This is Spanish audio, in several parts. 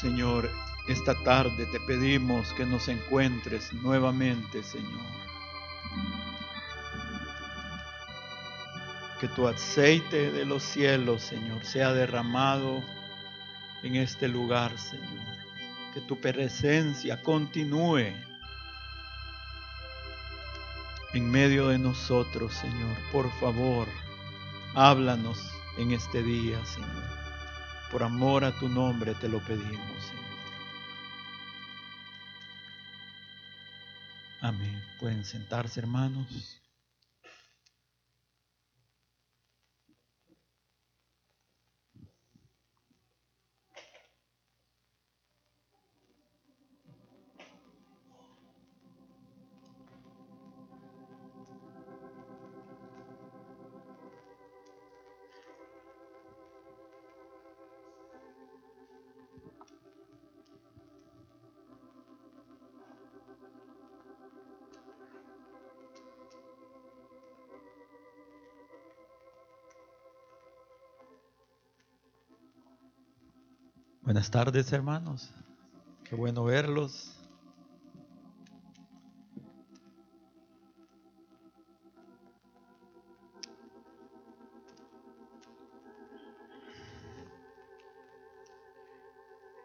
Señor, esta tarde te pedimos que nos encuentres nuevamente, Señor. Que tu aceite de los cielos, Señor, sea derramado en este lugar, Señor. Que tu presencia continúe en medio de nosotros, Señor. Por favor, háblanos en este día, Señor. Por amor a tu nombre te lo pedimos, Señor. Amén. Pueden sentarse, hermanos. Tardes, hermanos. Qué bueno verlos.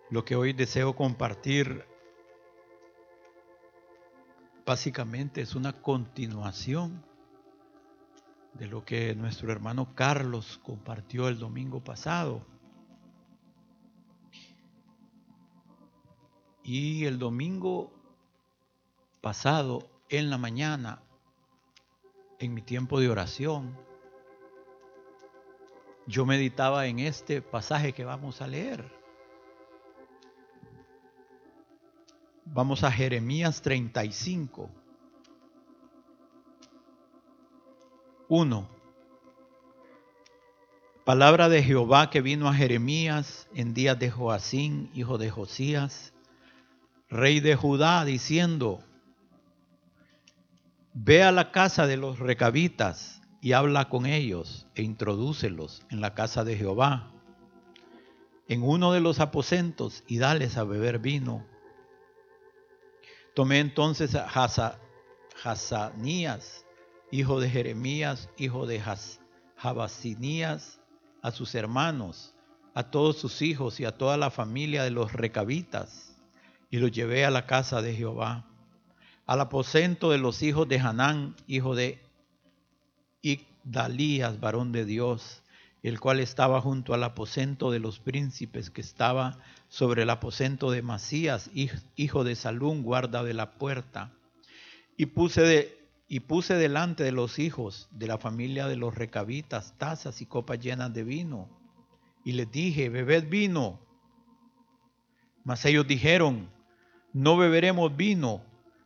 Lo que hoy deseo compartir básicamente es una continuación de lo que nuestro hermano Carlos compartió el domingo pasado. Y el domingo pasado, en la mañana, en mi tiempo de oración, yo meditaba en este pasaje que vamos a leer. Vamos a Jeremías 35. 1. Palabra de Jehová que vino a Jeremías en días de Joacín, hijo de Josías, rey de Judá, diciendo, Ve a la casa de los recabitas y habla con ellos e introdúcelos en la casa de Jehová, en uno de los aposentos y dales a beber vino. Tomé entonces a Hazanías, hijo de Jeremías, hijo de Jabasinías, a sus hermanos, a todos sus hijos y a toda la familia de los recabitas y lo llevé a la casa de Jehová, al aposento de los hijos de Hanán, hijo de Igdalías, varón de Dios, el cual estaba junto al aposento de los príncipes, que estaba sobre el aposento de Masías, hijo de Salún, guarda de la puerta. Y puse, de, y puse delante de los hijos de la familia de los recabitas tazas y copas llenas de vino. Y les dije, bebed vino. Mas ellos dijeron, no beberemos vino,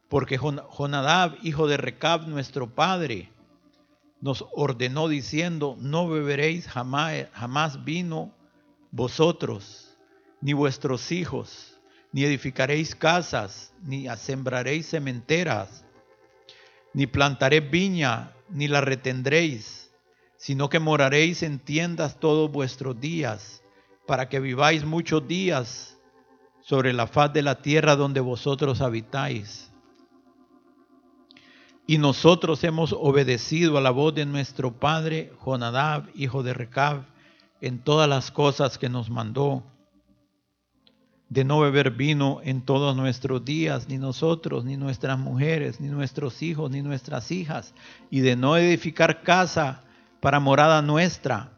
porque Jonadab, hijo de Recab, nuestro padre, nos ordenó diciendo, no beberéis jamás, vino vosotros, ni vuestros hijos, ni edificaréis casas, ni sembraréis cementeras, ni plantaréis viña, ni la retendréis, sino que moraréis en tiendas todos vuestros días, para que viváis muchos días sobre la faz de la tierra donde vosotros habitáis. Y nosotros hemos obedecido a la voz de nuestro padre Jonadab, hijo de Recab, en todas las cosas que nos mandó, de no beber vino en todos nuestros días, ni nosotros, ni nuestras mujeres, ni nuestros hijos, ni nuestras hijas, y de no edificar casa para morada nuestra,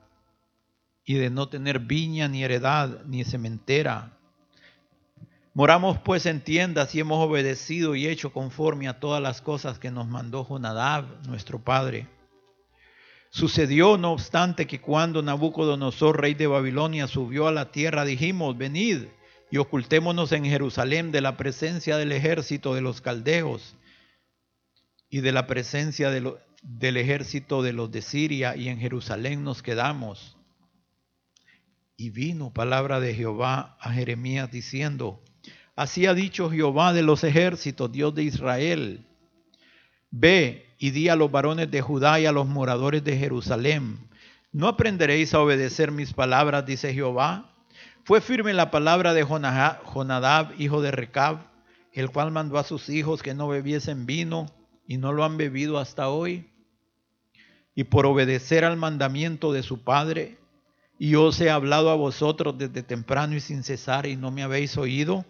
y de no tener viña, ni heredad, ni cementera Moramos pues en tiendas y hemos obedecido y hecho conforme a todas las cosas que nos mandó Jonadab, nuestro padre. Sucedió, no obstante, que cuando Nabucodonosor, rey de Babilonia, subió a la tierra, dijimos, venid y ocultémonos en Jerusalén de la presencia del ejército de los caldeos y de la presencia del ejército de los de Siria, y en Jerusalén nos quedamos. Y vino palabra de Jehová a Jeremías diciendo, Así ha dicho Jehová de los ejércitos, Dios de Israel. Ve y di a los varones de Judá y a los moradores de Jerusalén, ¿no aprenderéis a obedecer mis palabras, dice Jehová? Fue firme la palabra de Jonadab, hijo de Recab, el cual mandó a sus hijos que no bebiesen vino y no lo han bebido hasta hoy. Y por obedecer al mandamiento de su padre, y os he hablado a vosotros desde temprano y sin cesar y no me habéis oído.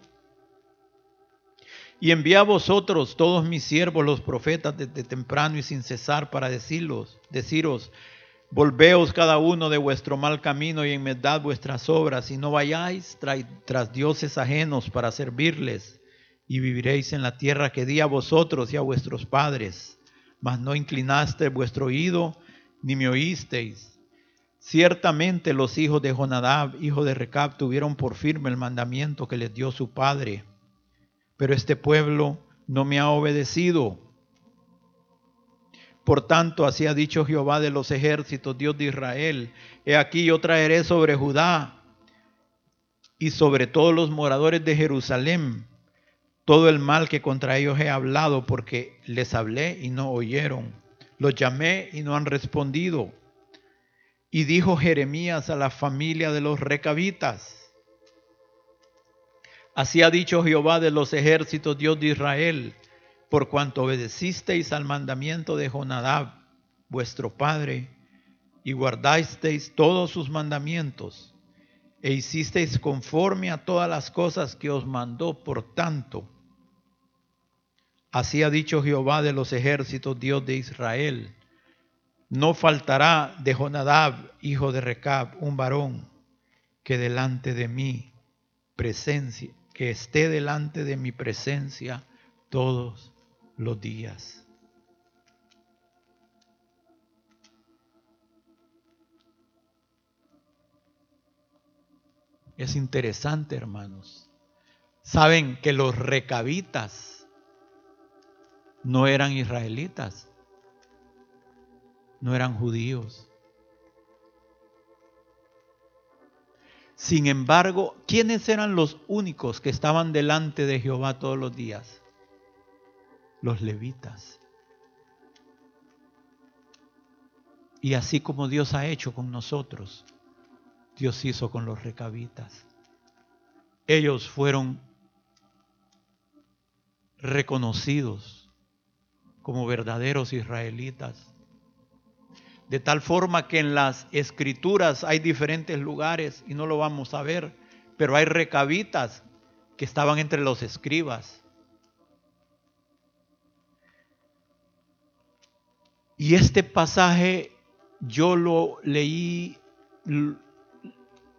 Y envié vosotros todos mis siervos los profetas desde temprano y sin cesar para decirlos, deciros, Volveos cada uno de vuestro mal camino y enmendad vuestras obras, y no vayáis tras dioses ajenos para servirles, y viviréis en la tierra que di a vosotros y a vuestros padres. Mas no inclinaste vuestro oído, ni me oísteis. Ciertamente los hijos de Jonadab, hijo de Recab, tuvieron por firme el mandamiento que les dio su padre. Pero este pueblo no me ha obedecido por tanto, así ha dicho Jehová de los ejércitos, Dios de Israel, he aquí yo traeré sobre Judá y sobre todos los moradores de Jerusalén todo el mal que contra ellos he hablado, porque les hablé y no oyeron, los llamé y no han respondido. Y dijo Jeremías a la familia de los recabitas, así ha dicho Jehová de los ejércitos, Dios de Israel, por cuanto obedecisteis al mandamiento de Jonadab, vuestro padre, y guardasteis todos sus mandamientos, e hicisteis conforme a todas las cosas que os mandó, por tanto, así ha dicho Jehová de los ejércitos, Dios de Israel, no faltará de Jonadab, hijo de Recab, un varón que delante de mí presencia, que esté delante de mi presencia todos los días. Es interesante, hermanos. Saben que los recabitas no eran israelitas, no eran judíos. Sin embargo, ¿quiénes eran los únicos que estaban delante de Jehová todos los días? los levitas. Y así como Dios ha hecho con nosotros, Dios hizo con los recabitas. Ellos fueron reconocidos como verdaderos israelitas. De tal forma que en las escrituras hay diferentes lugares y no lo vamos a ver, pero hay recabitas que estaban entre los escribas Y este pasaje yo lo leí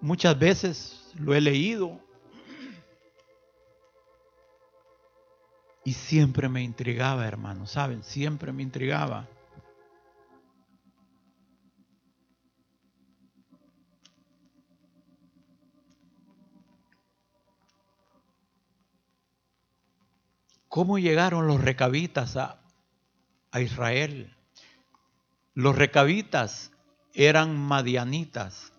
muchas veces, lo he leído. Y siempre me intrigaba, hermano, ¿saben? Siempre me intrigaba. ¿Cómo llegaron los recabitas a, a Israel? Los recabitas eran madianitas.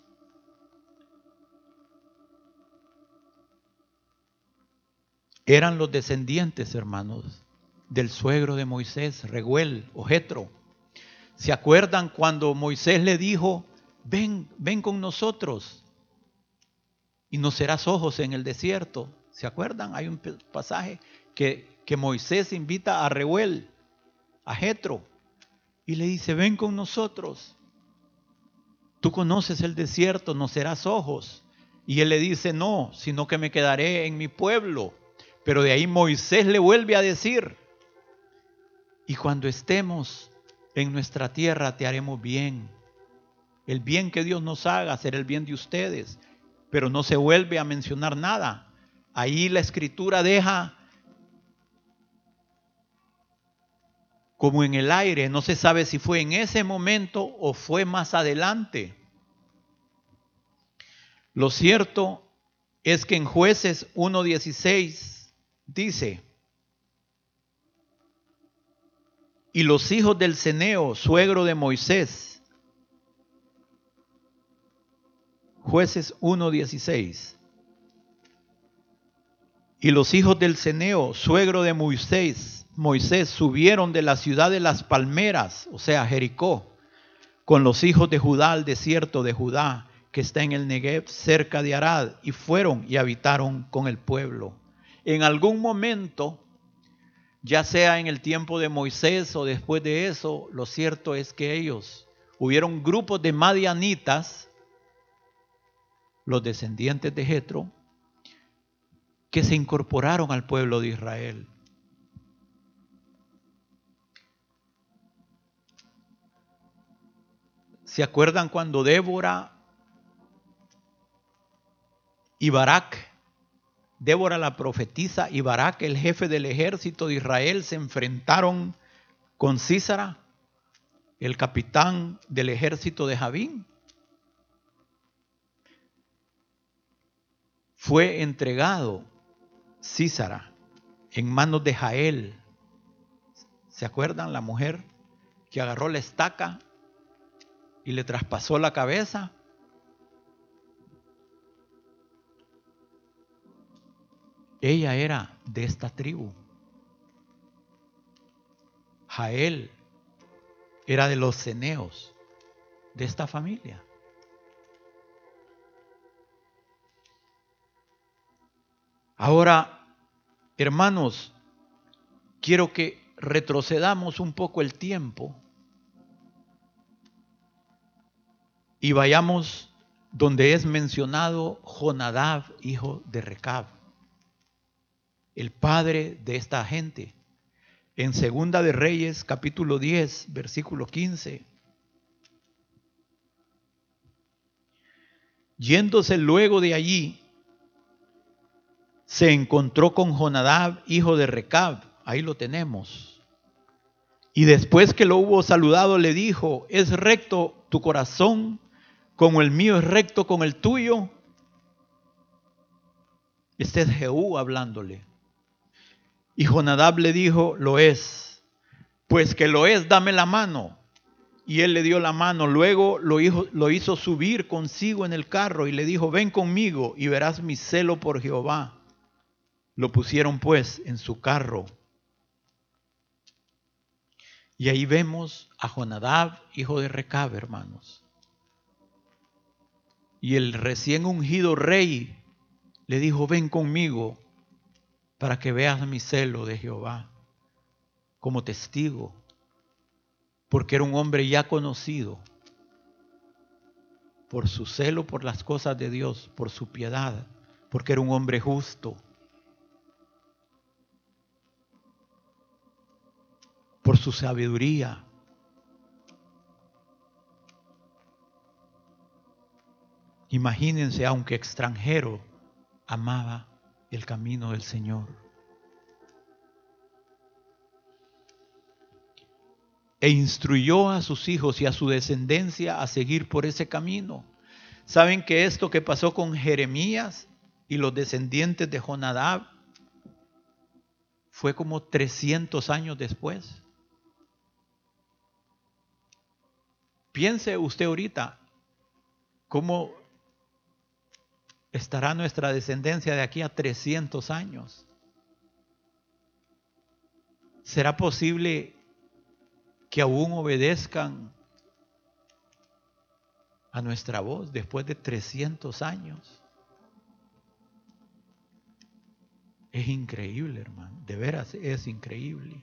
Eran los descendientes, hermanos, del suegro de Moisés, Reguel o Jetro. ¿Se acuerdan cuando Moisés le dijo, ven, ven con nosotros y nos serás ojos en el desierto? ¿Se acuerdan? Hay un pasaje que, que Moisés invita a Reguel, a Jetro y le dice, ven con nosotros. Tú conoces el desierto, no serás ojos. Y él le dice, no, sino que me quedaré en mi pueblo. Pero de ahí Moisés le vuelve a decir, y cuando estemos en nuestra tierra te haremos bien. El bien que Dios nos haga será el bien de ustedes. Pero no se vuelve a mencionar nada. Ahí la escritura deja como en el aire, no se sabe si fue en ese momento o fue más adelante. Lo cierto es que en jueces 1.16 dice, y los hijos del Ceneo, suegro de Moisés, jueces 1.16, y los hijos del Ceneo, suegro de Moisés, Moisés subieron de la ciudad de las palmeras, o sea, Jericó, con los hijos de Judá al desierto de Judá, que está en el Negev, cerca de Arad, y fueron y habitaron con el pueblo. En algún momento, ya sea en el tiempo de Moisés o después de eso, lo cierto es que ellos, hubieron grupos de madianitas, los descendientes de Jetro, que se incorporaron al pueblo de Israel. ¿Se acuerdan cuando Débora y Barak, Débora la profetisa y Barak, el jefe del ejército de Israel, se enfrentaron con Císara, el capitán del ejército de Javín? Fue entregado Císara en manos de Jael. ¿Se acuerdan la mujer que agarró la estaca y le traspasó la cabeza? Ella era de esta tribu. Jael era de los ceneos, de esta familia. Ahora, hermanos, quiero que retrocedamos un poco el tiempo y vayamos donde es mencionado Jonadab, hijo de Recab el padre de esta gente. En Segunda de Reyes, capítulo 10, versículo 15. Yéndose luego de allí, se encontró con Jonadab, hijo de Recab. Ahí lo tenemos. Y después que lo hubo saludado, le dijo, ¿es recto tu corazón como el mío es recto con el tuyo? Este es Jehú hablándole. Y Jonadab le dijo, lo es. Pues que lo es, dame la mano. Y él le dio la mano. Luego lo hizo, lo hizo subir consigo en el carro y le dijo, ven conmigo y verás mi celo por Jehová. Lo pusieron pues en su carro. Y ahí vemos a Jonadab, hijo de Recab, hermanos. Y el recién ungido rey le dijo, ven conmigo para que veas mi celo de Jehová como testigo, porque era un hombre ya conocido por su celo por las cosas de Dios, por su piedad, porque era un hombre justo, por su sabiduría. Imagínense, aunque extranjero, amaba el camino del Señor. E instruyó a sus hijos y a su descendencia a seguir por ese camino. ¿Saben que esto que pasó con Jeremías y los descendientes de Jonadab fue como 300 años después? Piense usted ahorita cómo estará nuestra descendencia de aquí a 300 años. ¿Será posible que aún obedezcan a nuestra voz después de 300 años? Es increíble, hermano. De veras es increíble.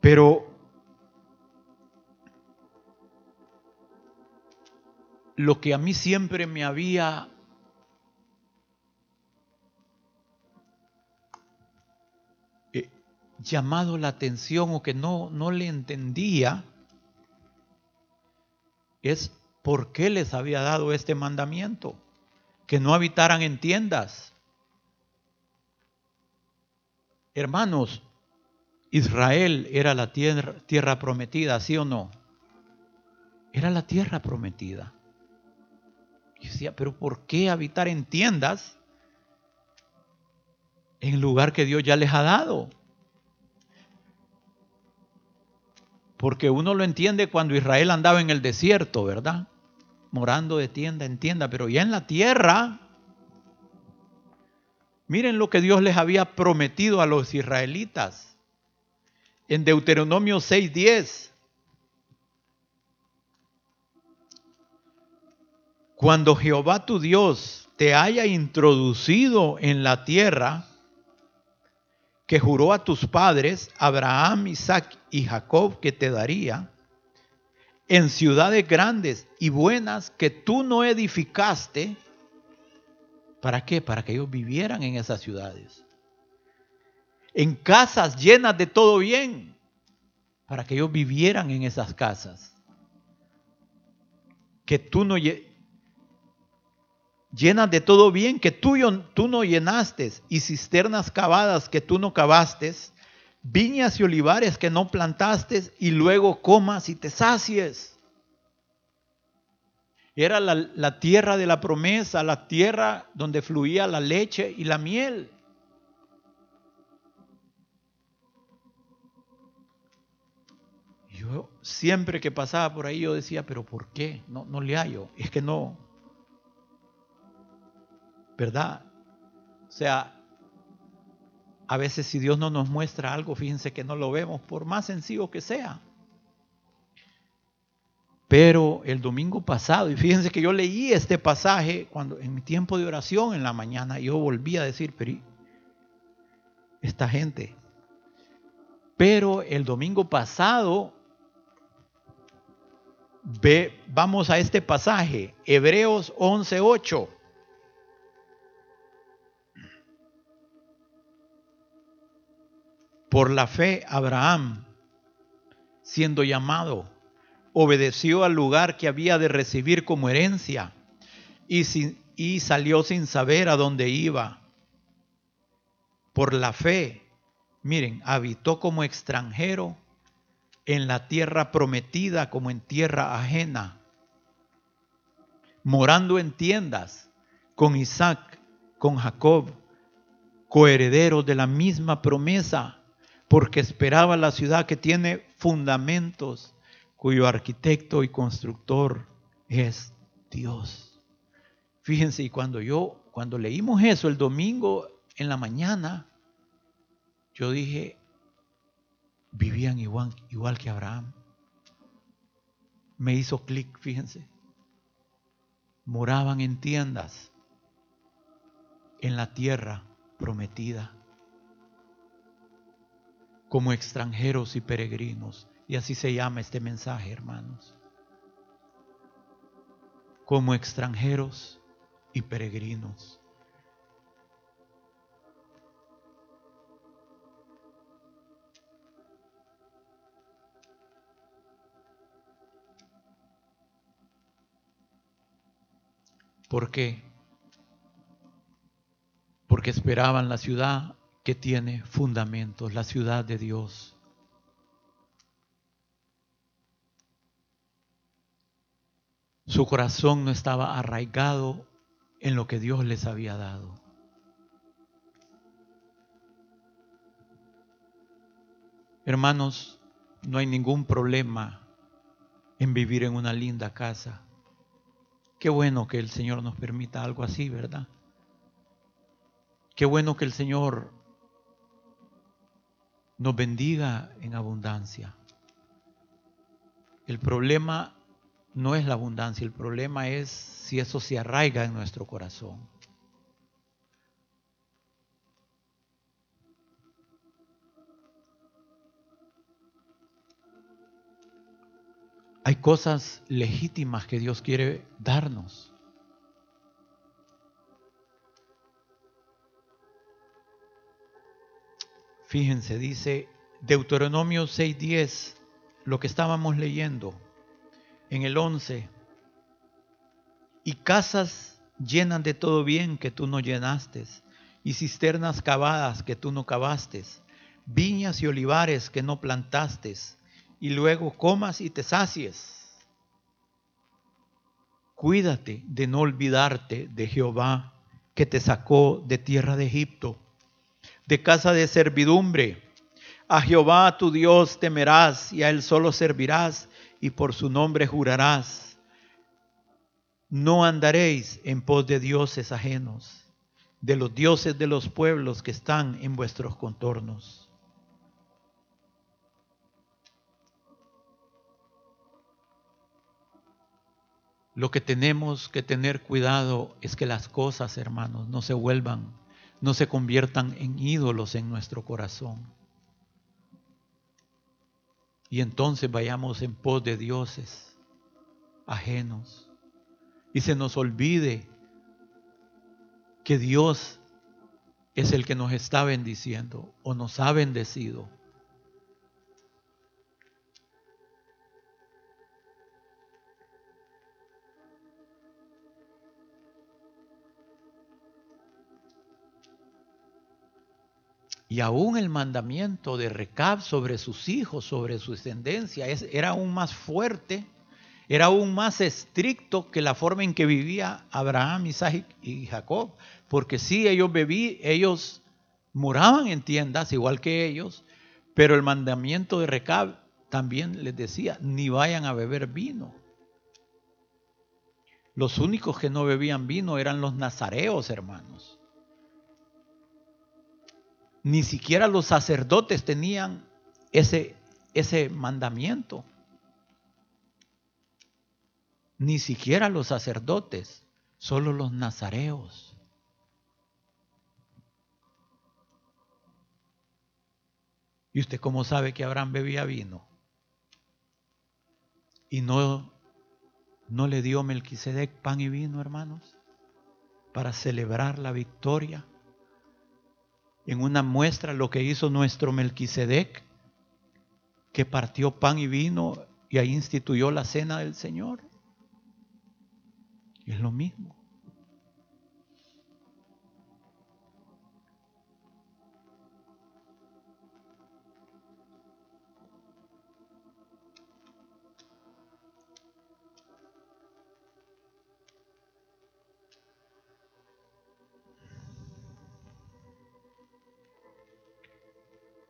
Pero lo que a mí siempre me había eh, llamado la atención o que no, no le entendía es por qué les había dado este mandamiento, que no habitaran en tiendas. Hermanos, Israel era la tierra, tierra prometida, ¿sí o no? Era la tierra prometida. Y decía, pero ¿por qué habitar en tiendas en lugar que Dios ya les ha dado? Porque uno lo entiende cuando Israel andaba en el desierto, ¿verdad? Morando de tienda en tienda, pero ya en la tierra, miren lo que Dios les había prometido a los israelitas. En Deuteronomio 6:10 cuando Jehová tu Dios te haya introducido en la tierra que juró a tus padres, Abraham, Isaac y Jacob, que te daría, en ciudades grandes y buenas que tú no edificaste, ¿para qué? Para que ellos vivieran en esas ciudades. En casas llenas de todo bien, para que ellos vivieran en esas casas. Que tú no llenas de todo bien que tú, tú no llenaste, y cisternas cavadas que tú no cavaste, viñas y olivares que no plantaste, y luego comas y te sacies. Era la, la tierra de la promesa, la tierra donde fluía la leche y la miel. Yo siempre que pasaba por ahí yo decía, pero ¿por qué? No, no le hallo. Es que no, ¿verdad? O sea, a veces si Dios no nos muestra algo, fíjense que no lo vemos, por más sencillo que sea. Pero el domingo pasado, y fíjense que yo leí este pasaje cuando en mi tiempo de oración en la mañana, yo volví a decir, pero esta gente. Pero el domingo pasado, ve, vamos a este pasaje, Hebreos 11:8. Por la fe, Abraham, siendo llamado, obedeció al lugar que había de recibir como herencia y, salió sin saber a dónde iba. Por la fe, miren, habitó como extranjero en la tierra prometida como en tierra ajena, morando en tiendas con Isaac, con Jacob, coherederos de la misma promesa porque esperaba la ciudad que tiene fundamentos, cuyo arquitecto y constructor es Dios. Fíjense, y cuando yo, cuando leímos eso el domingo en la mañana, yo dije, vivían igual, igual que Abraham. Me hizo clic, fíjense. Moraban en tiendas en la tierra prometida como extranjeros y peregrinos. Y así se llama este mensaje, hermanos. Como extranjeros y peregrinos. ¿Por qué? Porque esperaban la ciudad que tiene fundamentos, la ciudad de Dios. Su corazón no estaba arraigado en lo que Dios les había dado. Hermanos, no hay ningún problema en vivir en una linda casa. Qué bueno que el Señor nos permita algo así, ¿verdad? Qué bueno que el Señor nos bendiga en abundancia. El problema no es la abundancia, el problema es si eso se arraiga en nuestro corazón. Hay cosas legítimas que Dios quiere darnos. Fíjense, dice Deuteronomio 6:10, lo que estábamos leyendo en el 11. Y casas llenas de todo bien que tú no llenaste, y cisternas cavadas que tú no cavaste, viñas y olivares que no plantaste, y luego comas y te sacies. Cuídate de no olvidarte de Jehová que te sacó de tierra de Egipto de casa de servidumbre. A Jehová tu Dios temerás y a Él solo servirás y por su nombre jurarás. No andaréis en pos de dioses ajenos, de los dioses de los pueblos que están en vuestros contornos. Lo que tenemos que tener cuidado es que las cosas, hermanos, no se vuelvan, no se conviertan en ídolos en nuestro corazón. Y entonces vayamos en pos de dioses ajenos. Y se nos olvide que Dios es el que nos está bendiciendo o nos ha bendecido. Y aún el mandamiento de Recab sobre sus hijos, sobre su descendencia, era aún más fuerte, era aún más estricto que la forma en que vivía Abraham, Isaac y Jacob. Porque sí, ellos bebían, ellos moraban en tiendas igual que ellos, pero el mandamiento de Recab también les decía, ni vayan a beber vino. Los únicos que no bebían vino eran los nazareos, hermanos. Ni siquiera los sacerdotes tenían ese, ese mandamiento. Ni siquiera los sacerdotes, solo los nazareos. ¿Y usted cómo sabe que Abraham bebía vino? Y no, no le dio Melquisedec pan y vino, hermanos, para celebrar la victoria en una muestra lo que hizo nuestro Melquisedec, que partió pan y vino y ahí instituyó la cena del Señor. es lo mismo.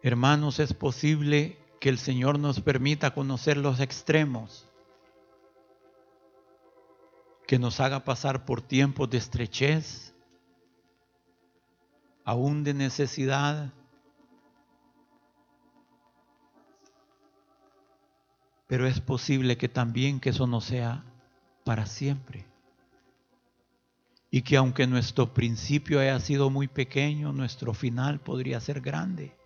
Hermanos, es posible que el Señor nos permita conocer los extremos, que nos haga pasar por tiempos de estrechez, aún de necesidad, pero es posible que también que eso no sea para siempre. Y que aunque nuestro principio haya sido muy pequeño, nuestro final podría ser grande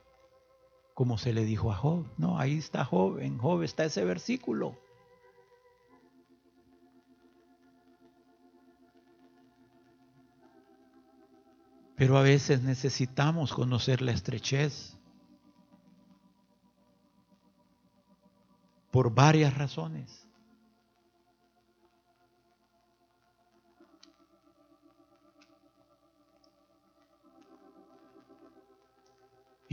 como se le dijo a Job. No, ahí está Job, en Job está ese versículo. Pero a veces necesitamos conocer la estrechez por varias razones.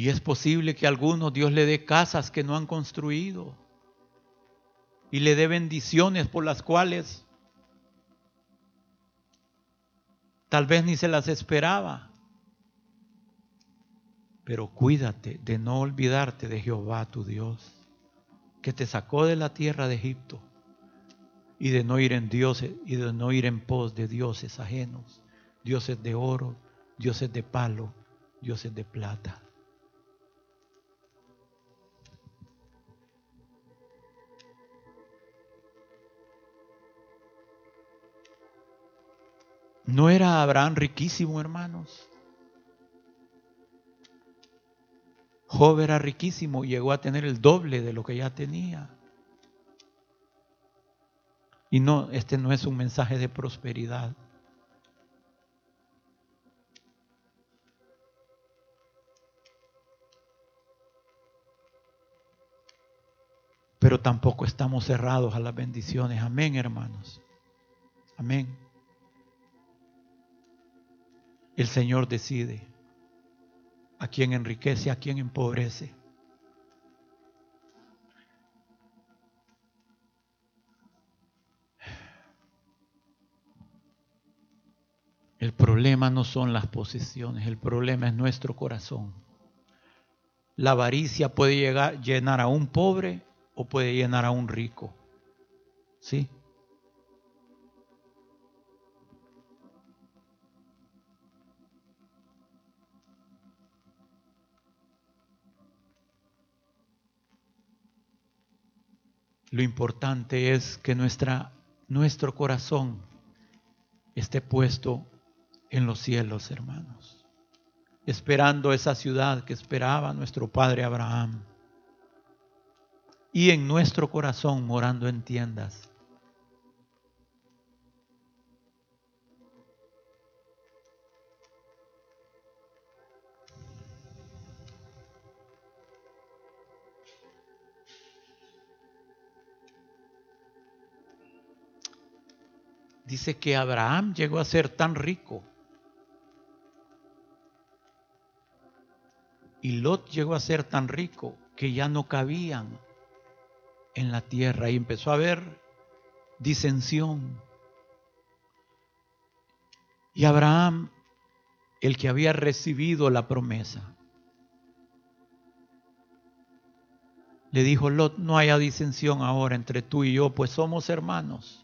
Y es posible que a algunos Dios le dé casas que no han construido y le dé bendiciones por las cuales tal vez ni se las esperaba. Pero cuídate de no olvidarte de Jehová tu Dios, que te sacó de la tierra de Egipto y de no ir en dioses y de no ir en pos de dioses ajenos, dioses de oro, dioses de palo, dioses de plata. ¿No era Abraham riquísimo, hermanos? Job era riquísimo, llegó a tener el doble de lo que ya tenía. Y no, este no es un mensaje de prosperidad. Pero tampoco estamos cerrados a las bendiciones. Amén, hermanos. Amén. El Señor decide a quién enriquece, a quién empobrece. El problema no son las posesiones, el problema es nuestro corazón. La avaricia puede llegar, llenar a un pobre o puede llenar a un rico. ¿Sí? Lo importante es que nuestra, nuestro corazón esté puesto en los cielos, hermanos, esperando esa ciudad que esperaba nuestro padre Abraham. Y en nuestro corazón morando en tiendas. Dice que Abraham llegó a ser tan rico Y Lot llegó a ser tan rico que ya no cabían en la tierra y empezó a haber disensión. Y Abraham, el que había recibido la promesa, le dijo, Lot, no haya disensión ahora entre tú y yo, pues somos hermanos.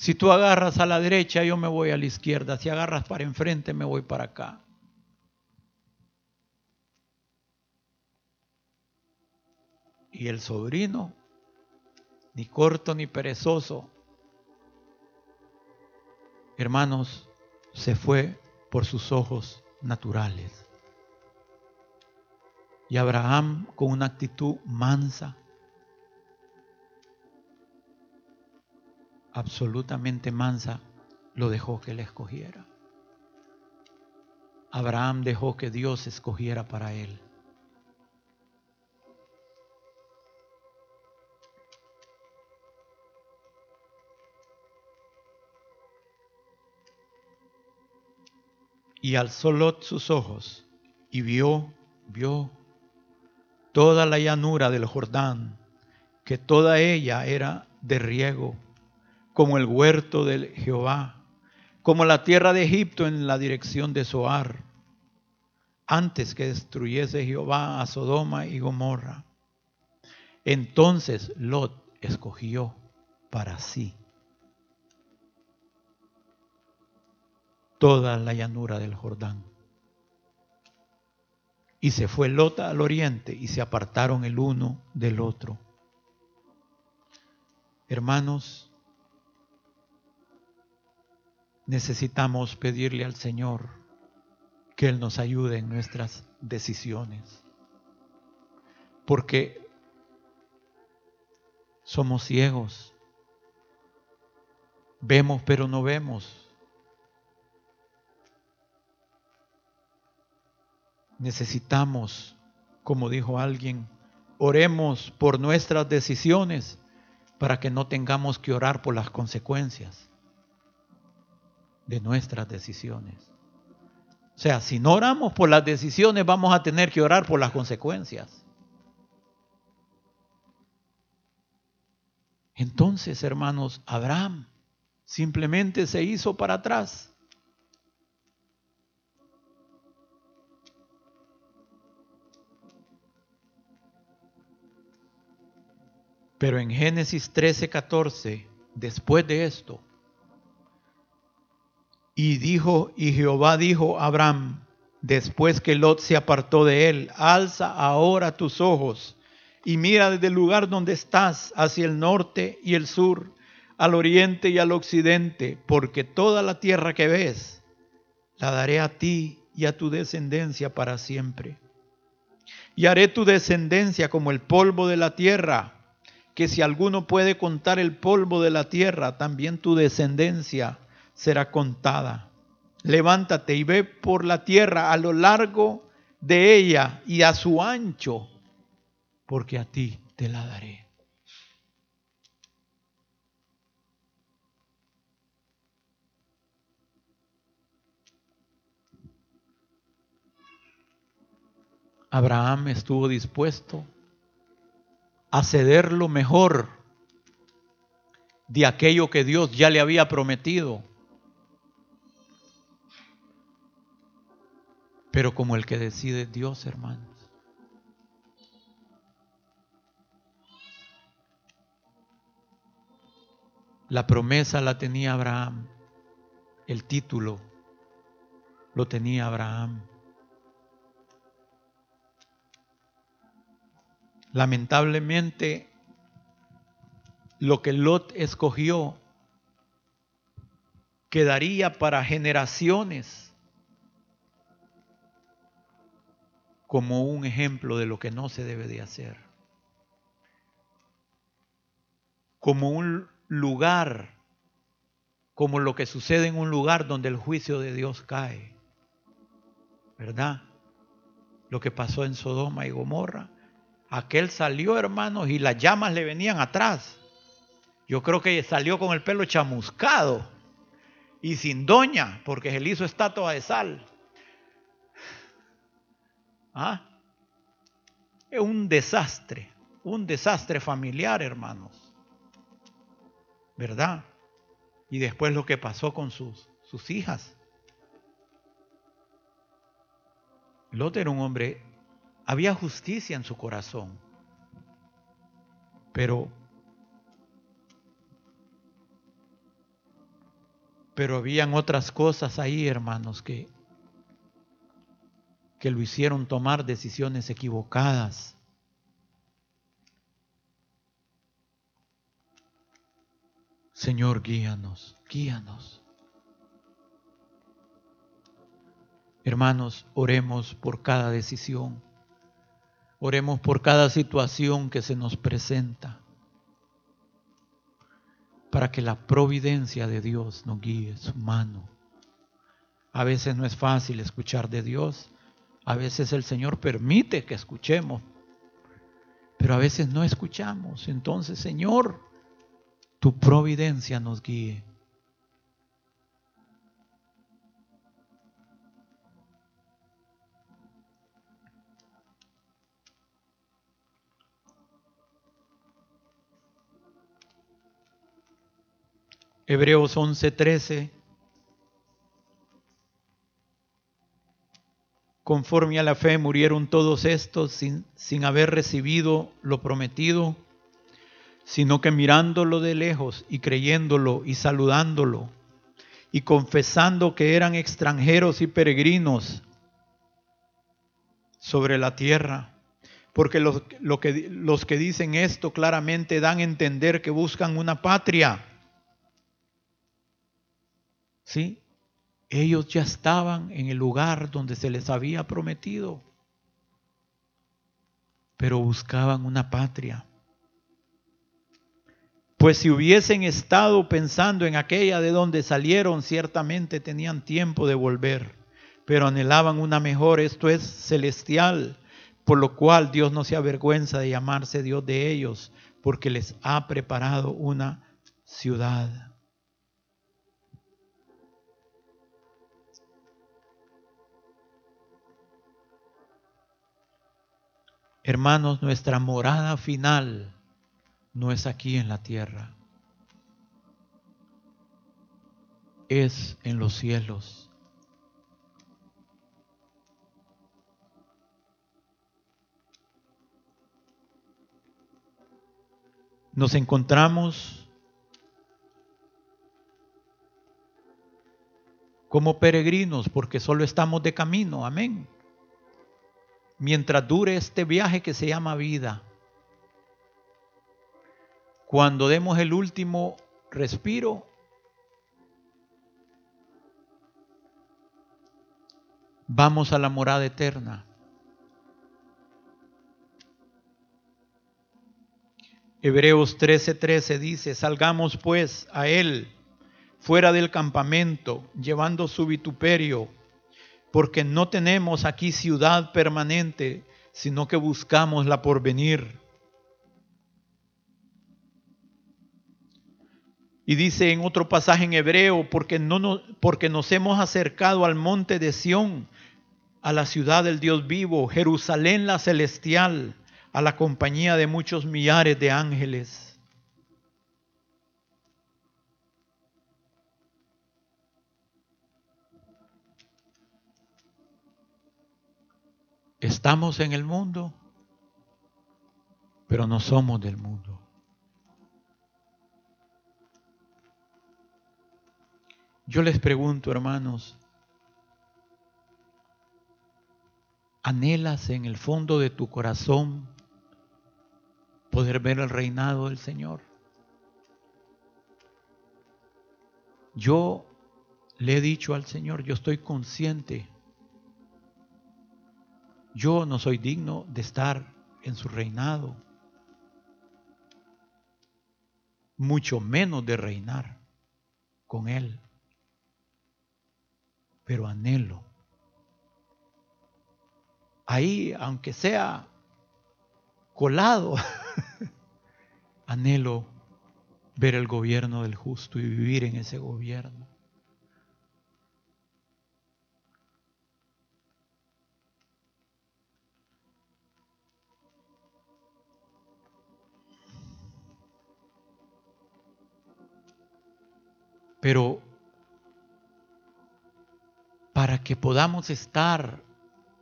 Si tú agarras a la derecha, yo me voy a la izquierda. Si agarras para enfrente, me voy para acá. Y el sobrino, ni corto ni perezoso, hermanos, se fue por sus ojos naturales. Y Abraham, con una actitud mansa, absolutamente mansa, lo dejó que le escogiera. Abraham dejó que Dios escogiera para él. Y alzó Lot sus ojos y vio, vio toda la llanura del Jordán, que toda ella era de riego, como el huerto de Jehová, como la tierra de Egipto en la dirección de Zoar, antes que destruyese Jehová a Sodoma y Gomorra. Entonces Lot escogió para sí toda la llanura del Jordán. Y se fue Lota al oriente y se apartaron el uno del otro. Hermanos, necesitamos pedirle al Señor que Él nos ayude en nuestras decisiones. Porque somos ciegos. Vemos pero no vemos. necesitamos, como dijo alguien, oremos por nuestras decisiones para que no tengamos que orar por las consecuencias de nuestras decisiones. O sea, si no oramos por las decisiones, vamos a tener que orar por las consecuencias. Entonces, hermanos, Abraham simplemente se hizo para atrás Pero en Génesis 13, 14, después de esto, y dijo, y Jehová dijo a Abraham, después que Lot se apartó de él, alza ahora tus ojos y mira desde el lugar donde estás hacia el norte y el sur, al oriente y al occidente, porque toda la tierra que ves la daré a ti y a tu descendencia para siempre. Y haré tu descendencia como el polvo de la tierra que si alguno puede contar el polvo de la tierra, también tu descendencia será contada. Levántate y ve por la tierra a lo largo de ella y a su ancho, porque a ti te la daré. Abraham estuvo dispuesto a ceder lo mejor de aquello que Dios ya le había prometido. Pero como el que decide Dios, hermanos. La promesa la tenía Abraham, el título lo tenía Abraham. Lamentablemente, lo que Lot escogió quedaría para generaciones como un ejemplo de lo que no se debe de hacer. Como un lugar, como lo que sucede en un lugar donde el juicio de Dios cae. ¿Verdad? Lo que pasó en Sodoma y Gomorra. Aquel salió, hermanos, y las llamas le venían atrás. Yo creo que salió con el pelo chamuscado y sin doña, porque se le hizo estatua de sal. ¿Ah? Es un desastre, un desastre familiar, hermanos. ¿Verdad? Y después lo que pasó con sus, sus hijas. Lot era un hombre, había justicia en su corazón, pero pero habían otras cosas ahí, hermanos, que que lo hicieron tomar decisiones equivocadas. Señor, guíanos, guíanos. Hermanos, oremos por cada decisión. Oremos por cada situación que se nos presenta. Para que la providencia de Dios nos guíe su mano. A veces no es fácil escuchar de Dios, a veces el Señor permite que escuchemos, pero a veces no escuchamos. Entonces, Señor, tu providencia nos guíe. Hebreos 11:13 Conforme a la fe murieron todos estos sin, sin haber recibido lo prometido, sino que mirándolo de lejos y creyéndolo y saludándolo y confesando que eran extranjeros y peregrinos sobre la tierra. Porque los, lo que, los que dicen esto claramente dan a entender que buscan una patria. ¿Sí? Ellos ya estaban en el lugar donde se les había prometido, pero buscaban una patria. Pues si hubiesen estado pensando en aquella de donde salieron, ciertamente tenían tiempo de volver, pero anhelaban una mejor, esto es celestial, por lo cual Dios no se avergüenza de llamarse Dios de ellos, porque les ha preparado una ciudad. Hermanos, nuestra morada final no es aquí en la tierra, es en los cielos. Nos encontramos como peregrinos porque solo estamos de camino, amén mientras dure este viaje que se llama vida. Cuando demos el último respiro, vamos a la morada eterna. Hebreos 13:13 dice, salgamos pues a él fuera del campamento, llevando su vituperio porque no tenemos aquí ciudad permanente, sino que buscamos la porvenir. Y dice en otro pasaje en hebreo, porque, no porque nos hemos acercado al monte de Sión, a la ciudad del Dios vivo, Jerusalén la celestial, a la compañía de muchos millares de ángeles. Estamos en el mundo, pero no somos del mundo. Yo les pregunto, hermanos, ¿anhelas en el fondo de tu corazón poder ver el reinado del Señor? Yo le he dicho al Señor, yo estoy consciente yo no soy digno de estar en su reinado, mucho menos de reinar con Él, pero anhelo. Ahí, aunque sea colado, anhelo ver el gobierno del justo y vivir en ese gobierno. Pero para que podamos estar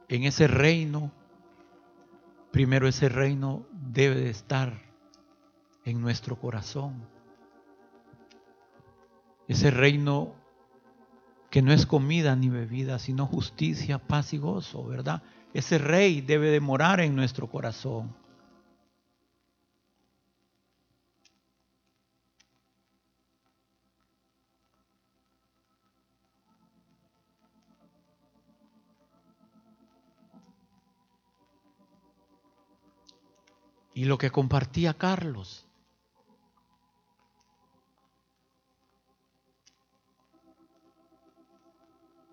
en ese reino, primero ese reino debe de estar en nuestro corazón. Ese reino que no es comida ni bebida, sino justicia, paz y gozo, ¿verdad? Ese rey debe de morar en nuestro corazón. Y lo que compartía Carlos.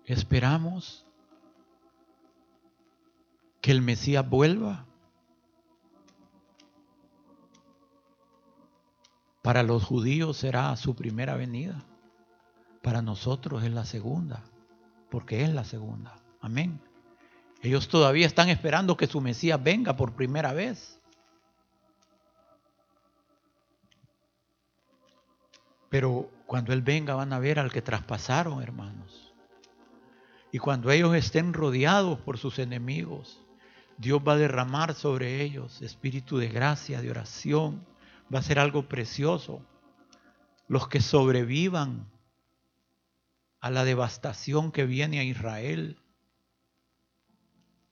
Esperamos que el Mesías vuelva. Para los judíos será su primera venida. Para nosotros es la segunda, porque es la segunda. Amén. Ellos todavía están esperando que su Mesías venga por primera vez. Pero cuando Él venga van a ver al que traspasaron, hermanos. Y cuando ellos estén rodeados por sus enemigos, Dios va a derramar sobre ellos espíritu de gracia, de oración. Va a ser algo precioso. Los que sobrevivan a la devastación que viene a Israel,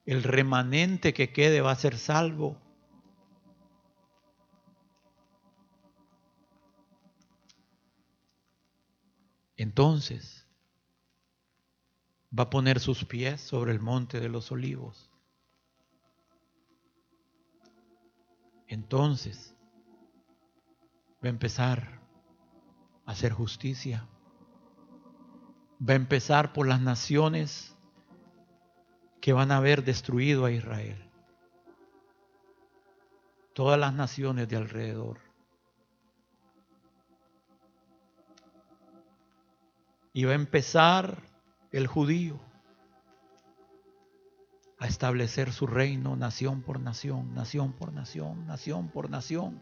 el remanente que quede va a ser salvo. Entonces va a poner sus pies sobre el monte de los olivos. Entonces va a empezar a hacer justicia. Va a empezar por las naciones que van a haber destruido a Israel. Todas las naciones de alrededor. Y va a empezar el judío a establecer su reino nación por nación, nación por nación, nación por nación,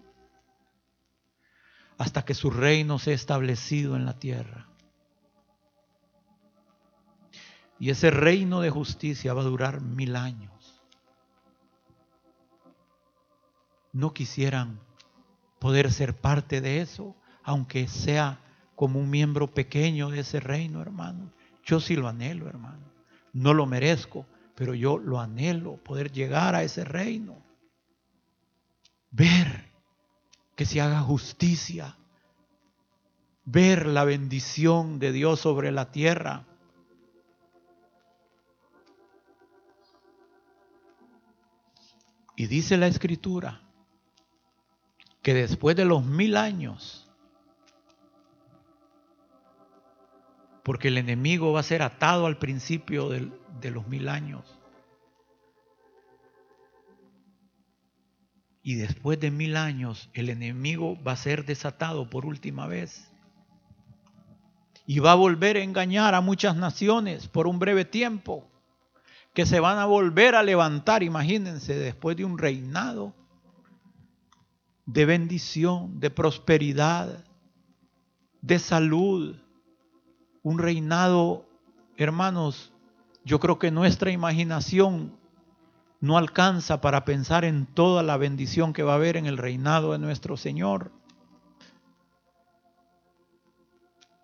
hasta que su reino sea establecido en la tierra. Y ese reino de justicia va a durar mil años. No quisieran poder ser parte de eso, aunque sea como un miembro pequeño de ese reino, hermano. Yo sí lo anhelo, hermano. No lo merezco, pero yo lo anhelo, poder llegar a ese reino. Ver que se haga justicia. Ver la bendición de Dios sobre la tierra. Y dice la escritura que después de los mil años, porque el enemigo va a ser atado al principio de, los mil años. Y después de mil años el enemigo va a ser desatado por última vez. Y va a volver a engañar a muchas naciones por un breve tiempo, que se van a volver a levantar, imagínense, después de un reinado de bendición, de prosperidad, de salud, un reinado, hermanos, yo creo que nuestra imaginación no alcanza para pensar en toda la bendición que va a haber en el reinado de nuestro Señor.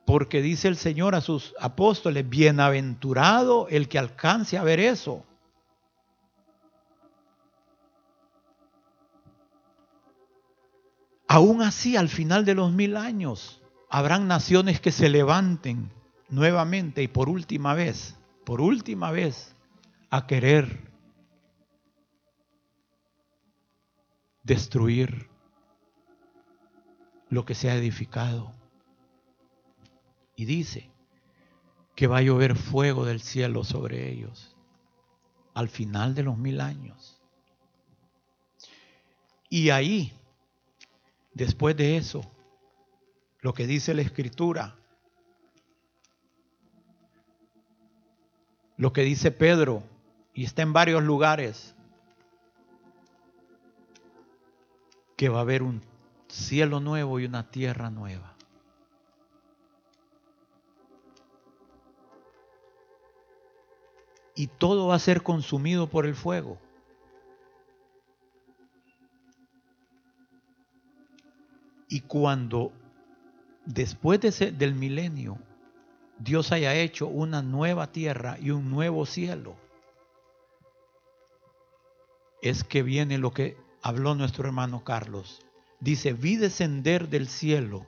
Porque dice el Señor a sus apóstoles, bienaventurado el que alcance a ver eso. Aún así, al final de los mil años, habrán naciones que se levanten nuevamente y por última vez, por última vez, a querer destruir lo que se ha edificado. Y dice que va a llover fuego del cielo sobre ellos al final de los mil años. Y ahí, después de eso, lo que dice la escritura, lo que dice Pedro, y está en varios lugares, que va a haber un cielo nuevo y una tierra nueva. Y todo va a ser consumido por el fuego. Y cuando después de del milenio Dios haya hecho una nueva tierra y un nuevo cielo, es que viene lo que habló nuestro hermano Carlos. Dice, vi descender del cielo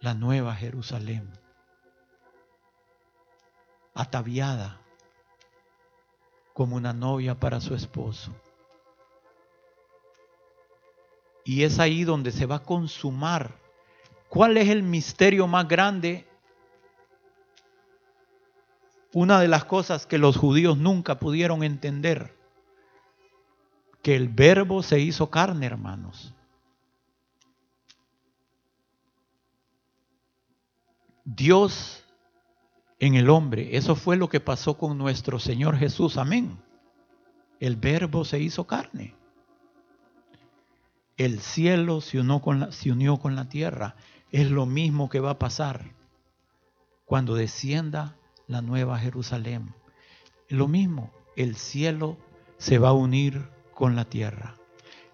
la nueva Jerusalén, ataviada como una novia para su esposo. Y es ahí donde se va a consumar. ¿Cuál es el misterio más grande? Una de las cosas que los judíos nunca pudieron entender que el verbo se hizo carne, hermanos. Dios en el hombre, eso fue lo que pasó con nuestro Señor Jesús, amén. El verbo se hizo carne. El cielo se unió con la, se unió con la tierra. Es lo mismo que va a pasar cuando descienda la nueva Jerusalén. Lo mismo, el cielo se va a unir con la tierra.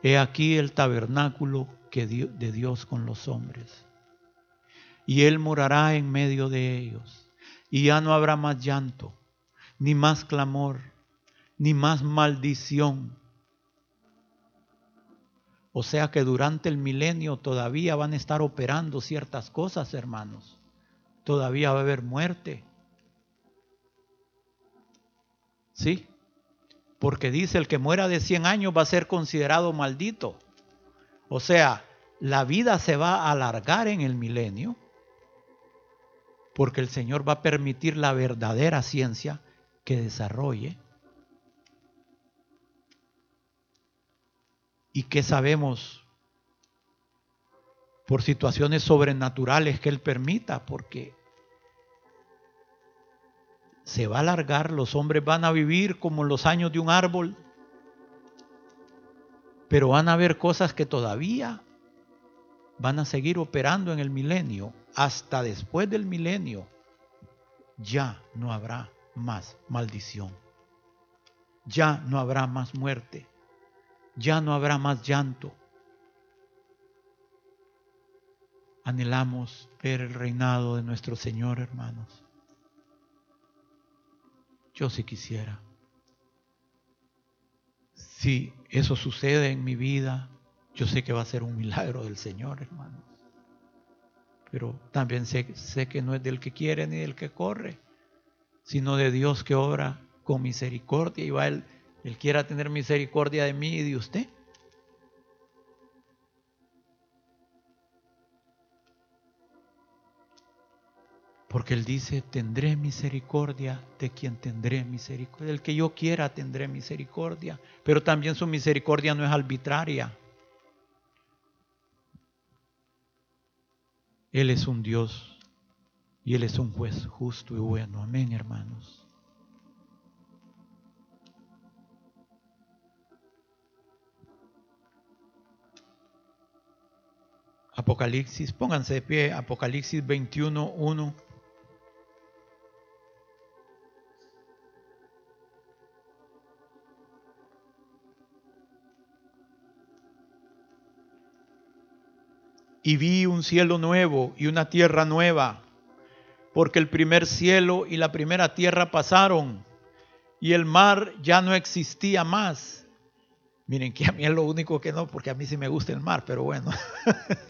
He aquí el tabernáculo que de Dios con los hombres. Y Él morará en medio de ellos. Y ya no habrá más llanto, ni más clamor, ni más maldición. O sea que durante el milenio todavía van a estar operando ciertas cosas, hermanos. Todavía va a haber muerte. ¿Sí? porque dice el que muera de 100 años va a ser considerado maldito. O sea, la vida se va a alargar en el milenio porque el Señor va a permitir la verdadera ciencia que desarrolle. ¿Y qué sabemos? Por situaciones sobrenaturales que Él permita, porque se va a alargar, los hombres van a vivir como los años de un árbol, pero van a haber cosas que todavía van a seguir operando en el milenio, hasta después del milenio, ya no habrá más maldición, ya no habrá más muerte, ya no habrá más llanto. Anhelamos ver el reinado de nuestro Señor, hermanos. Yo sí quisiera. Si eso sucede en mi vida, yo sé que va a ser un milagro del Señor, hermanos. Pero también sé, sé que no es del que quiere ni del que corre, sino de Dios que obra con misericordia. Y va Él, Él quiera tener misericordia de mí y de usted. Porque Él dice, tendré misericordia de quien tendré misericordia. Del que yo quiera tendré misericordia. Pero también su misericordia no es arbitraria. Él es un Dios y Él es un juez justo y bueno. Amén, hermanos. Apocalipsis, pónganse de pie, Apocalipsis 21, 1. y vi un cielo nuevo y una tierra nueva, porque el primer cielo y la primera tierra pasaron y el mar ya no existía más. Miren que a mí es lo único que no, porque a mí sí me gusta el mar, pero bueno.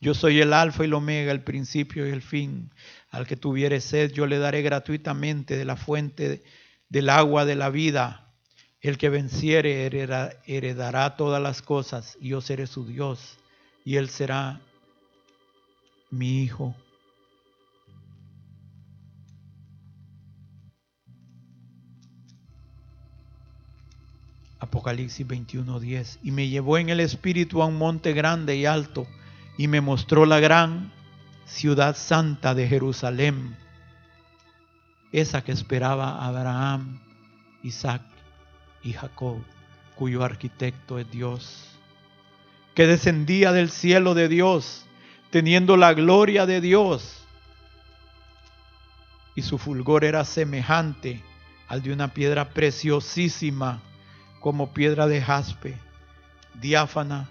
Yo soy el alfa y el omega, el principio y el fin. Al que tuviere sed, yo le daré gratuitamente de la fuente del agua de la vida. El que venciere heredará todas las cosas, y yo seré su Dios, y él será mi hijo. Apocalipsis 21:10. Y me llevó en el espíritu a un monte grande y alto y me mostró la gran ciudad santa de Jerusalén, esa que esperaba Abraham, Isaac y Jacob, cuyo arquitecto es Dios, que descendía del cielo de Dios, teniendo la gloria de Dios, y su fulgor era semejante al de una piedra preciosísima, como piedra de jaspe, diáfana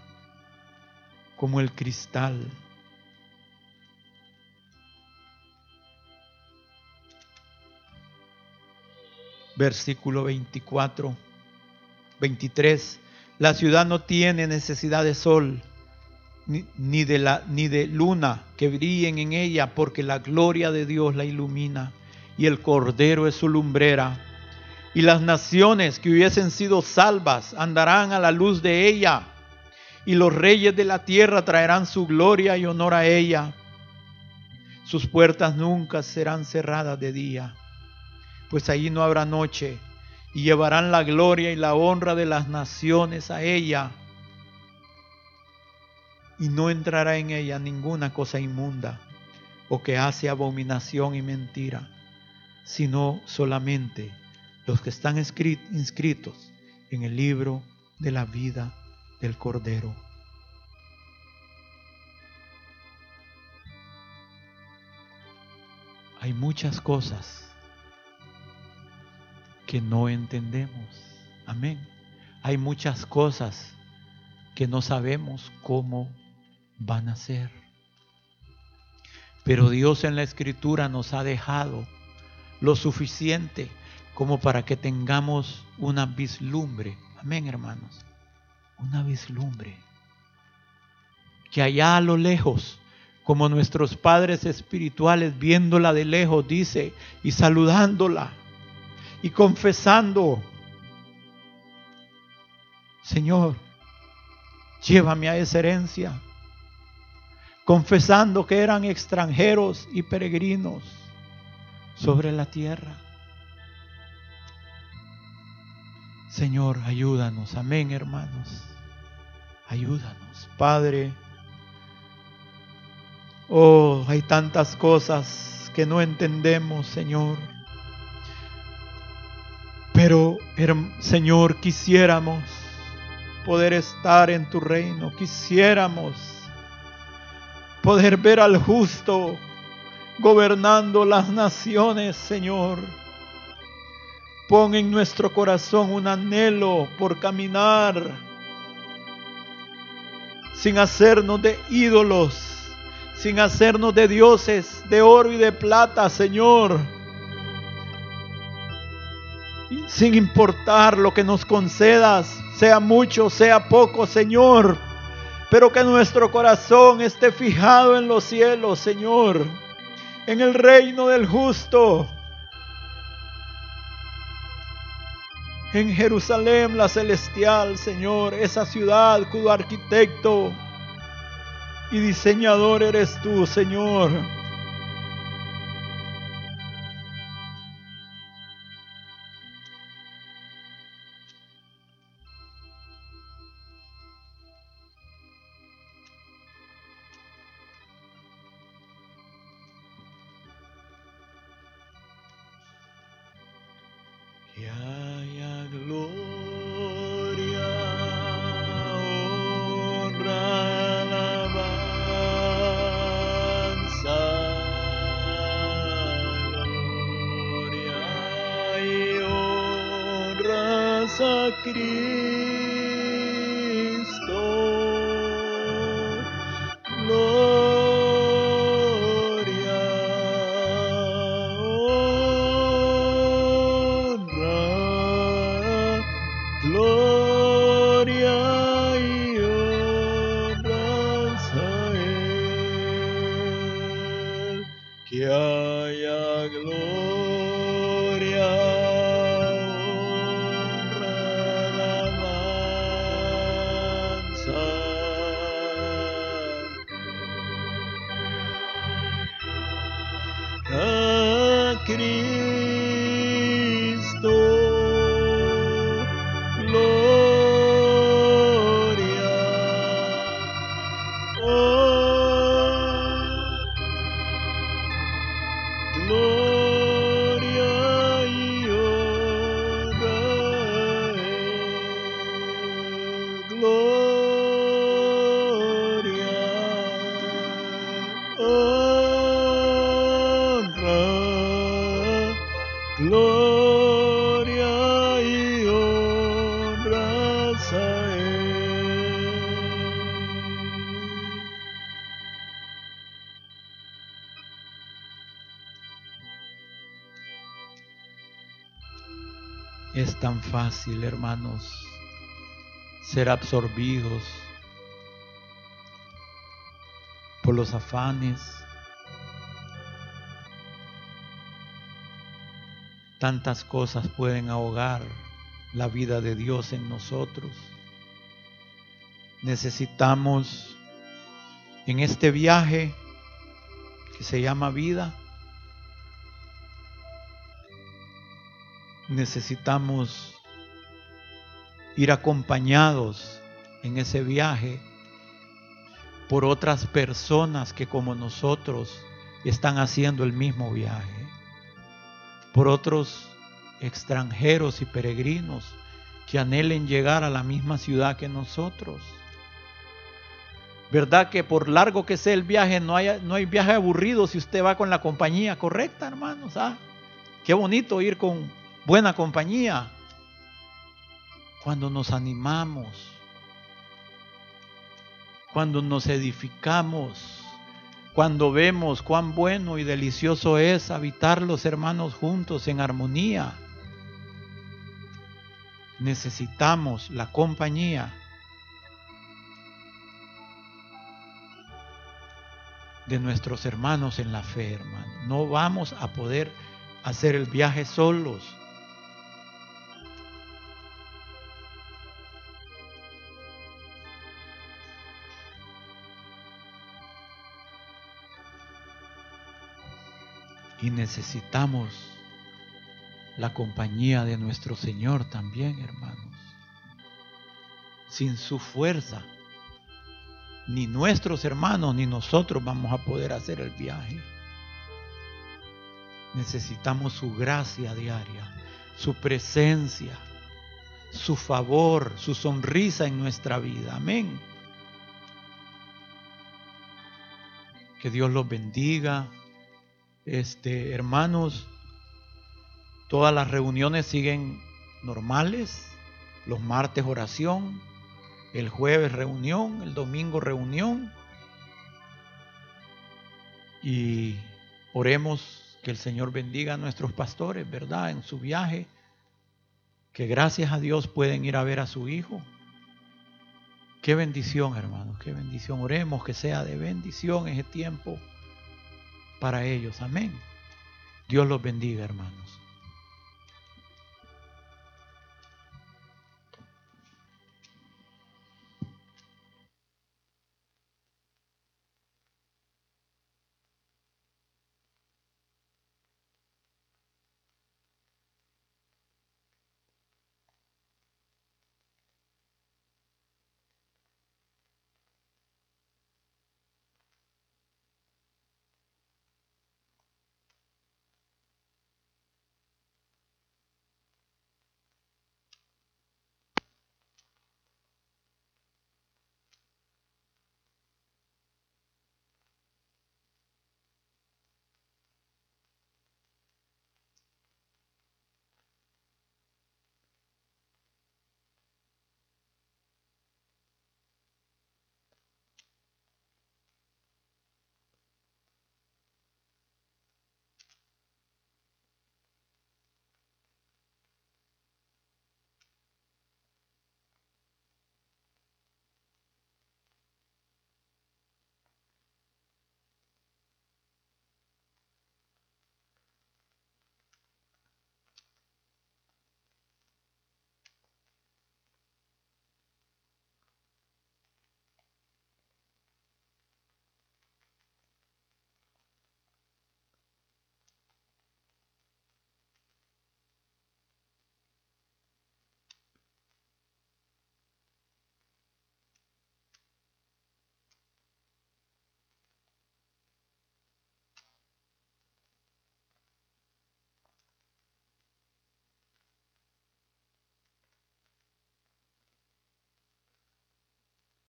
como el cristal. Versículo 24, 23. La ciudad no tiene necesidad de sol, ni, de la, ni de luna que brillen en ella, porque la gloria de Dios la ilumina y el Cordero es su lumbrera. Y las naciones que hubiesen sido salvas andarán a la luz de ella y los reyes de la tierra traerán su gloria y honor a ella. Sus puertas nunca serán cerradas de día, pues allí no habrá noche, y llevarán la gloria y la honra de las naciones a ella, y no entrará en ella ninguna cosa inmunda o que hace abominación y mentira, sino solamente los que están inscritos en el libro de la vida del Cordero. Hay muchas cosas que no entendemos. Amén. Hay muchas cosas que no sabemos cómo van a ser. Pero Dios en la escritura nos ha dejado lo suficiente como para que tengamos una vislumbre. Amén, hermanos una vislumbre. Que allá a lo lejos, como nuestros padres espirituales, viéndola de lejos, dice, y saludándola, y confesando, Señor, llévame a esa herencia, confesando que eran extranjeros y peregrinos sobre la tierra. Señor, ayúdanos. Amén, hermanos. Ayúdanos, Padre. Oh, hay tantas cosas que no entendemos, Señor. Pero, Señor, quisiéramos poder estar en tu reino. Quisiéramos poder ver al justo gobernando las naciones, Señor Pon en nuestro corazón un anhelo por caminar sin hacernos de ídolos, sin hacernos de dioses de oro y de plata, Señor. Sin importar lo que nos concedas, sea mucho, sea poco, Señor. Pero que nuestro corazón esté fijado en los cielos, Señor. En el reino del justo en Jerusalén la celestial, Señor, esa ciudad cuyo arquitecto y diseñador eres tú, Señor. Tan fácil, hermanos, ser absorbidos por los afanes. Tantas cosas pueden ahogar la vida de Dios en nosotros. Necesitamos en este viaje que se llama vida, necesitamos ir acompañados en ese viaje por otras personas que como nosotros están haciendo el mismo viaje, por otros extranjeros y peregrinos que anhelen llegar a la misma ciudad que nosotros. ¿Verdad que por largo que sea el viaje, no hay, no hay viaje aburrido si usted va con la compañía correcta, hermanos? ¿ah? Qué bonito ir con buena compañía, cuando nos animamos, cuando nos edificamos, cuando vemos cuán bueno y delicioso es habitar los hermanos juntos en armonía. Necesitamos la compañía de nuestros hermanos en la fe, hermano. No vamos a poder hacer el viaje solos. Y necesitamos la compañía de nuestro Señor también, hermanos. Sin su fuerza, ni nuestros hermanos ni nosotros vamos a poder hacer el viaje. Necesitamos su gracia diaria, su presencia, su favor, su sonrisa en nuestra vida. Amén. Que Dios los bendiga. Este, hermanos, todas las reuniones siguen normales. Los martes oración, el jueves reunión, el domingo reunión. Y oremos que el Señor bendiga a nuestros pastores, ¿verdad? En su viaje, que gracias a Dios pueden ir a ver a su hijo. Qué bendición, hermanos, qué bendición. Oremos que sea de bendición ese tiempo para ellos. Amén. Dios los bendiga, hermanos.